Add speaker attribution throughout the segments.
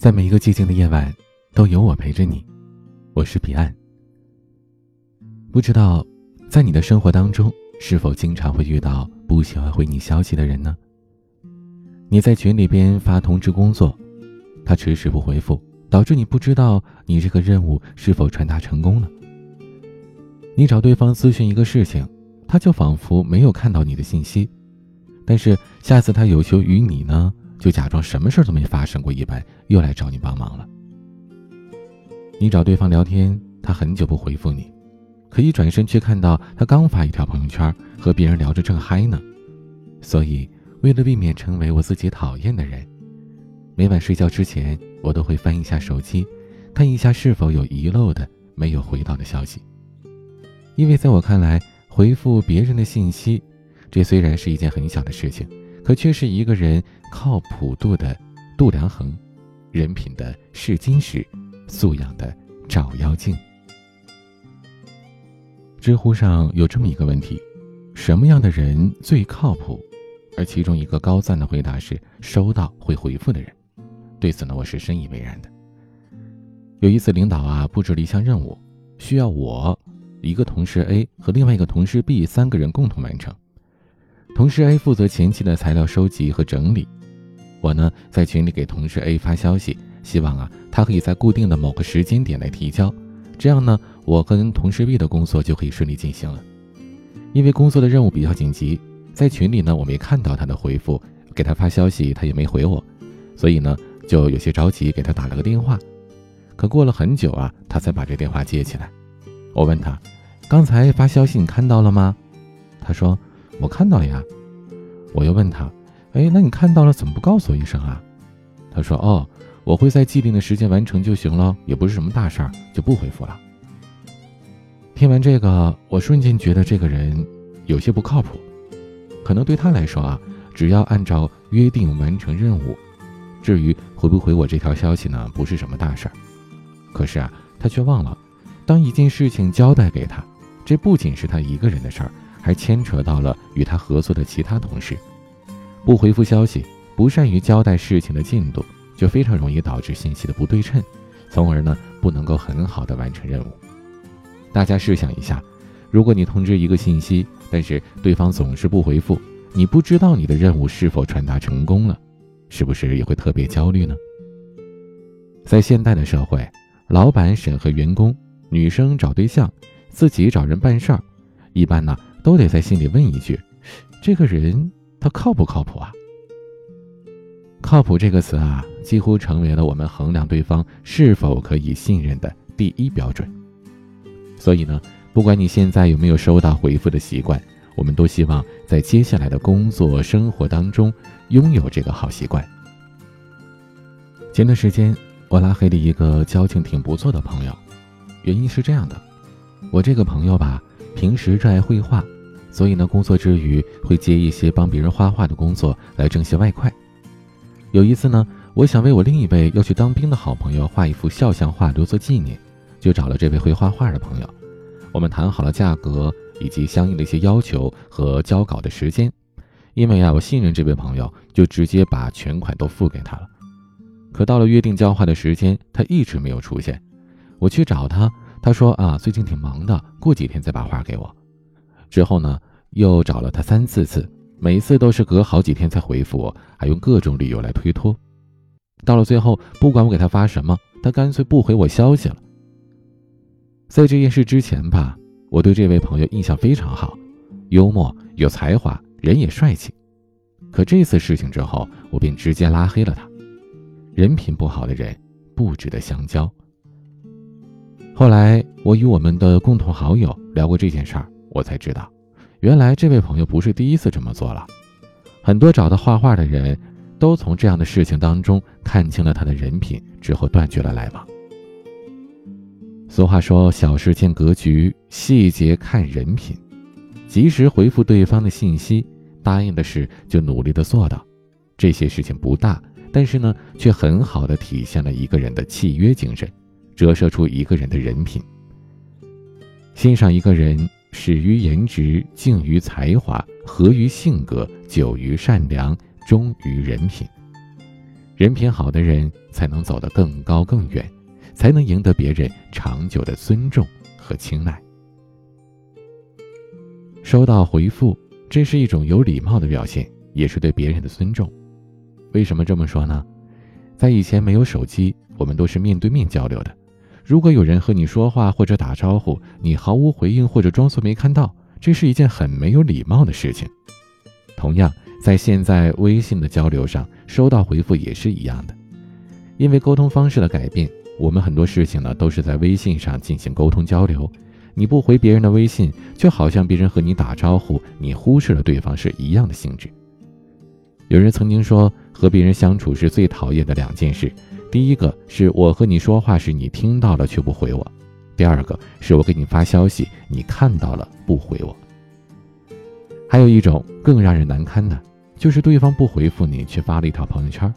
Speaker 1: 在每一个寂静的夜晚，都有我陪着你。我是彼岸。不知道，在你的生活当中，是否经常会遇到不喜欢回你消息的人呢？你在群里边发通知工作，他迟迟不回复，导致你不知道你这个任务是否传达成功了。你找对方咨询一个事情，他就仿佛没有看到你的信息，但是下次他有求于你呢？就假装什么事都没发生过一般，又来找你帮忙了。你找对方聊天，他很久不回复你，可一转身却看到他刚发一条朋友圈，和别人聊着正嗨呢。所以，为了避免成为我自己讨厌的人，每晚睡觉之前，我都会翻一下手机，看一下是否有遗漏的、没有回到的消息。因为在我看来，回复别人的信息，这虽然是一件很小的事情。可却是一个人靠谱度的度量衡，人品的试金石，素养的照妖镜。知乎上有这么一个问题：什么样的人最靠谱？而其中一个高赞的回答是：收到会回复的人。对此呢，我是深以为然的。有一次，领导啊布置了一项任务，需要我、一个同事 A 和另外一个同事 B 三个人共同完成。同事 A 负责前期的材料收集和整理，我呢在群里给同事 A 发消息，希望啊他可以在固定的某个时间点来提交，这样呢我跟同事 B 的工作就可以顺利进行了。因为工作的任务比较紧急，在群里呢我没看到他的回复，给他发消息他也没回我，所以呢就有些着急，给他打了个电话。可过了很久啊，他才把这电话接起来。我问他，刚才发消息你看到了吗？他说。我看到了呀，我又问他，哎，那你看到了怎么不告诉我一声啊？他说，哦，我会在既定的时间完成就行了，也不是什么大事儿，就不回复了。听完这个，我瞬间觉得这个人有些不靠谱。可能对他来说啊，只要按照约定完成任务，至于回不回我这条消息呢，不是什么大事儿。可是啊，他却忘了，当一件事情交代给他，这不仅是他一个人的事儿。还牵扯到了与他合作的其他同事，不回复消息，不善于交代事情的进度，就非常容易导致信息的不对称，从而呢不能够很好的完成任务。大家试想一下，如果你通知一个信息，但是对方总是不回复，你不知道你的任务是否传达成功了，是不是也会特别焦虑呢？在现代的社会，老板审核员工，女生找对象，自己找人办事儿，一般呢。都得在心里问一句：这个人他靠不靠谱啊？靠谱这个词啊，几乎成为了我们衡量对方是否可以信任的第一标准。所以呢，不管你现在有没有收到回复的习惯，我们都希望在接下来的工作生活当中拥有这个好习惯。前段时间，我拉黑了一个交情挺不错的朋友，原因是这样的：我这个朋友吧。平时热爱绘画，所以呢，工作之余会接一些帮别人画画的工作来挣些外快。有一次呢，我想为我另一位要去当兵的好朋友画一幅肖像画留作纪念，就找了这位会画画的朋友。我们谈好了价格以及相应的一些要求和交稿的时间。因为啊，我信任这位朋友，就直接把全款都付给他了。可到了约定交画的时间，他一直没有出现。我去找他。他说啊，最近挺忙的，过几天再把画给我。之后呢，又找了他三四次，每次都是隔好几天才回复我，还用各种理由来推脱。到了最后，不管我给他发什么，他干脆不回我消息了。在这件事之前吧，我对这位朋友印象非常好，幽默、有才华，人也帅气。可这次事情之后，我便直接拉黑了他。人品不好的人，不值得相交。后来，我与我们的共同好友聊过这件事儿，我才知道，原来这位朋友不是第一次这么做了。很多找他画画的人，都从这样的事情当中看清了他的人品，之后断绝了来往。俗话说：“小事见格局，细节看人品。”及时回复对方的信息，答应的事就努力的做到。这些事情不大，但是呢，却很好的体现了一个人的契约精神。折射出一个人的人品。欣赏一个人，始于颜值，敬于才华，合于性格，久于善良，忠于人品。人品好的人才能走得更高更远，才能赢得别人长久的尊重和青睐。收到回复，这是一种有礼貌的表现，也是对别人的尊重。为什么这么说呢？在以前没有手机，我们都是面对面交流的。如果有人和你说话或者打招呼，你毫无回应或者装作没看到，这是一件很没有礼貌的事情。同样，在现在微信的交流上，收到回复也是一样的。因为沟通方式的改变，我们很多事情呢都是在微信上进行沟通交流。你不回别人的微信，就好像别人和你打招呼，你忽视了对方是一样的性质。有人曾经说，和别人相处是最讨厌的两件事：第一个是我和你说话时你听到了却不回我；第二个是我给你发消息你看到了不回我。还有一种更让人难堪的，就是对方不回复你却发了一条朋友圈。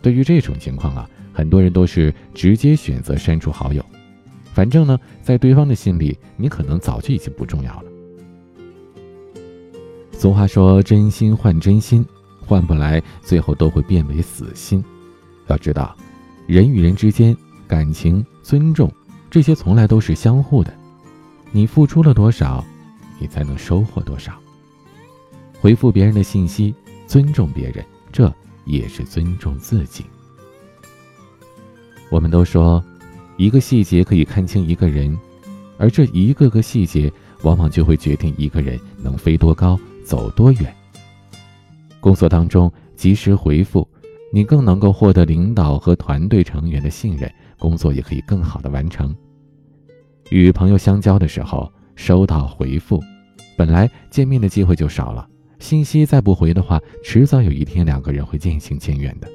Speaker 1: 对于这种情况啊，很多人都是直接选择删除好友，反正呢，在对方的心里，你可能早就已经不重要了。俗话说：“真心换真心。”换不来，最后都会变为死心。要知道，人与人之间感情、尊重这些从来都是相互的。你付出了多少，你才能收获多少。回复别人的信息，尊重别人，这也是尊重自己。我们都说，一个细节可以看清一个人，而这一个个细节，往往就会决定一个人能飞多高，走多远。工作当中及时回复，你更能够获得领导和团队成员的信任，工作也可以更好的完成。与朋友相交的时候，收到回复，本来见面的机会就少了，信息再不回的话，迟早有一天两个人会渐行渐远的。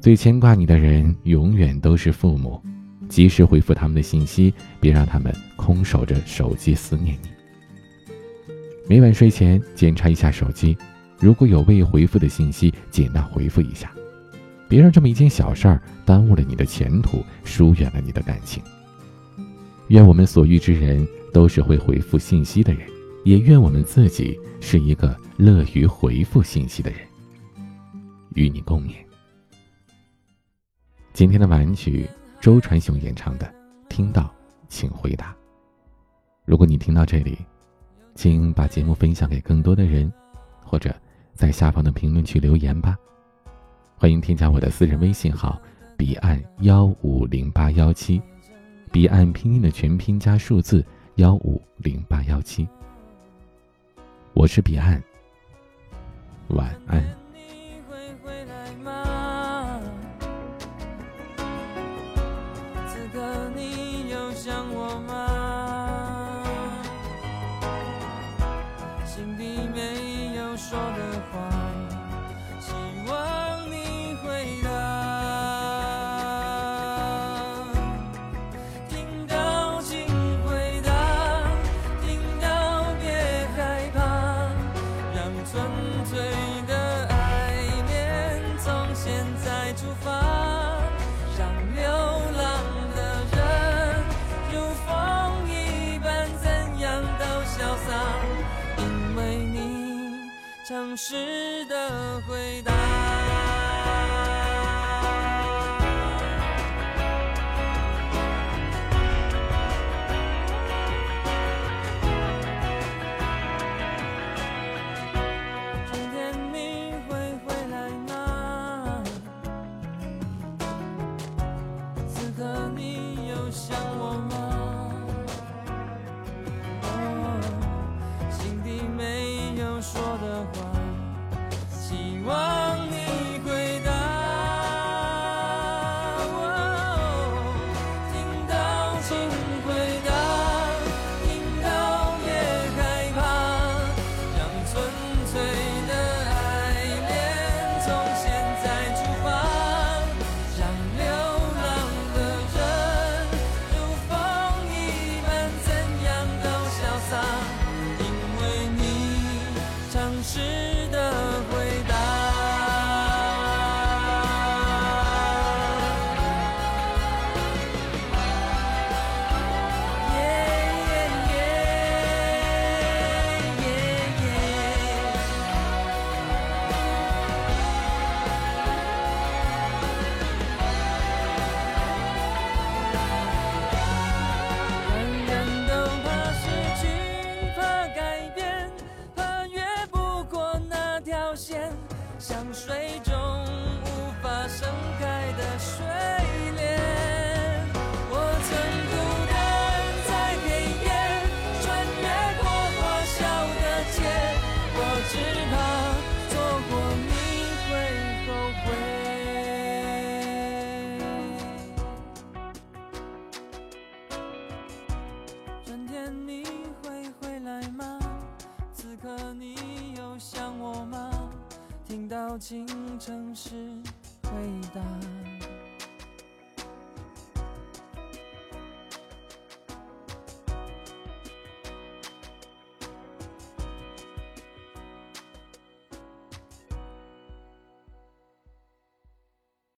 Speaker 1: 最牵挂你的人，永远都是父母，及时回复他们的信息，别让他们空守着手机思念你。每晚睡前检查一下手机。如果有未回复的信息，尽量回复一下，别让这么一件小事儿耽误了你的前途，疏远了你的感情。愿我们所遇之人都是会回复信息的人，也愿我们自己是一个乐于回复信息的人。与你共勉。今天的晚曲，周传雄演唱的《听到，请回答》。如果你听到这里，请把节目分享给更多的人，或者。在下方的评论区留言吧，欢迎添加我的私人微信号：彼岸幺五零八幺七，彼岸拼音的全拼加数字幺五零八幺七。我是彼岸，晚安。
Speaker 2: 时的回答。是。你有想我吗？听到清晨时回答。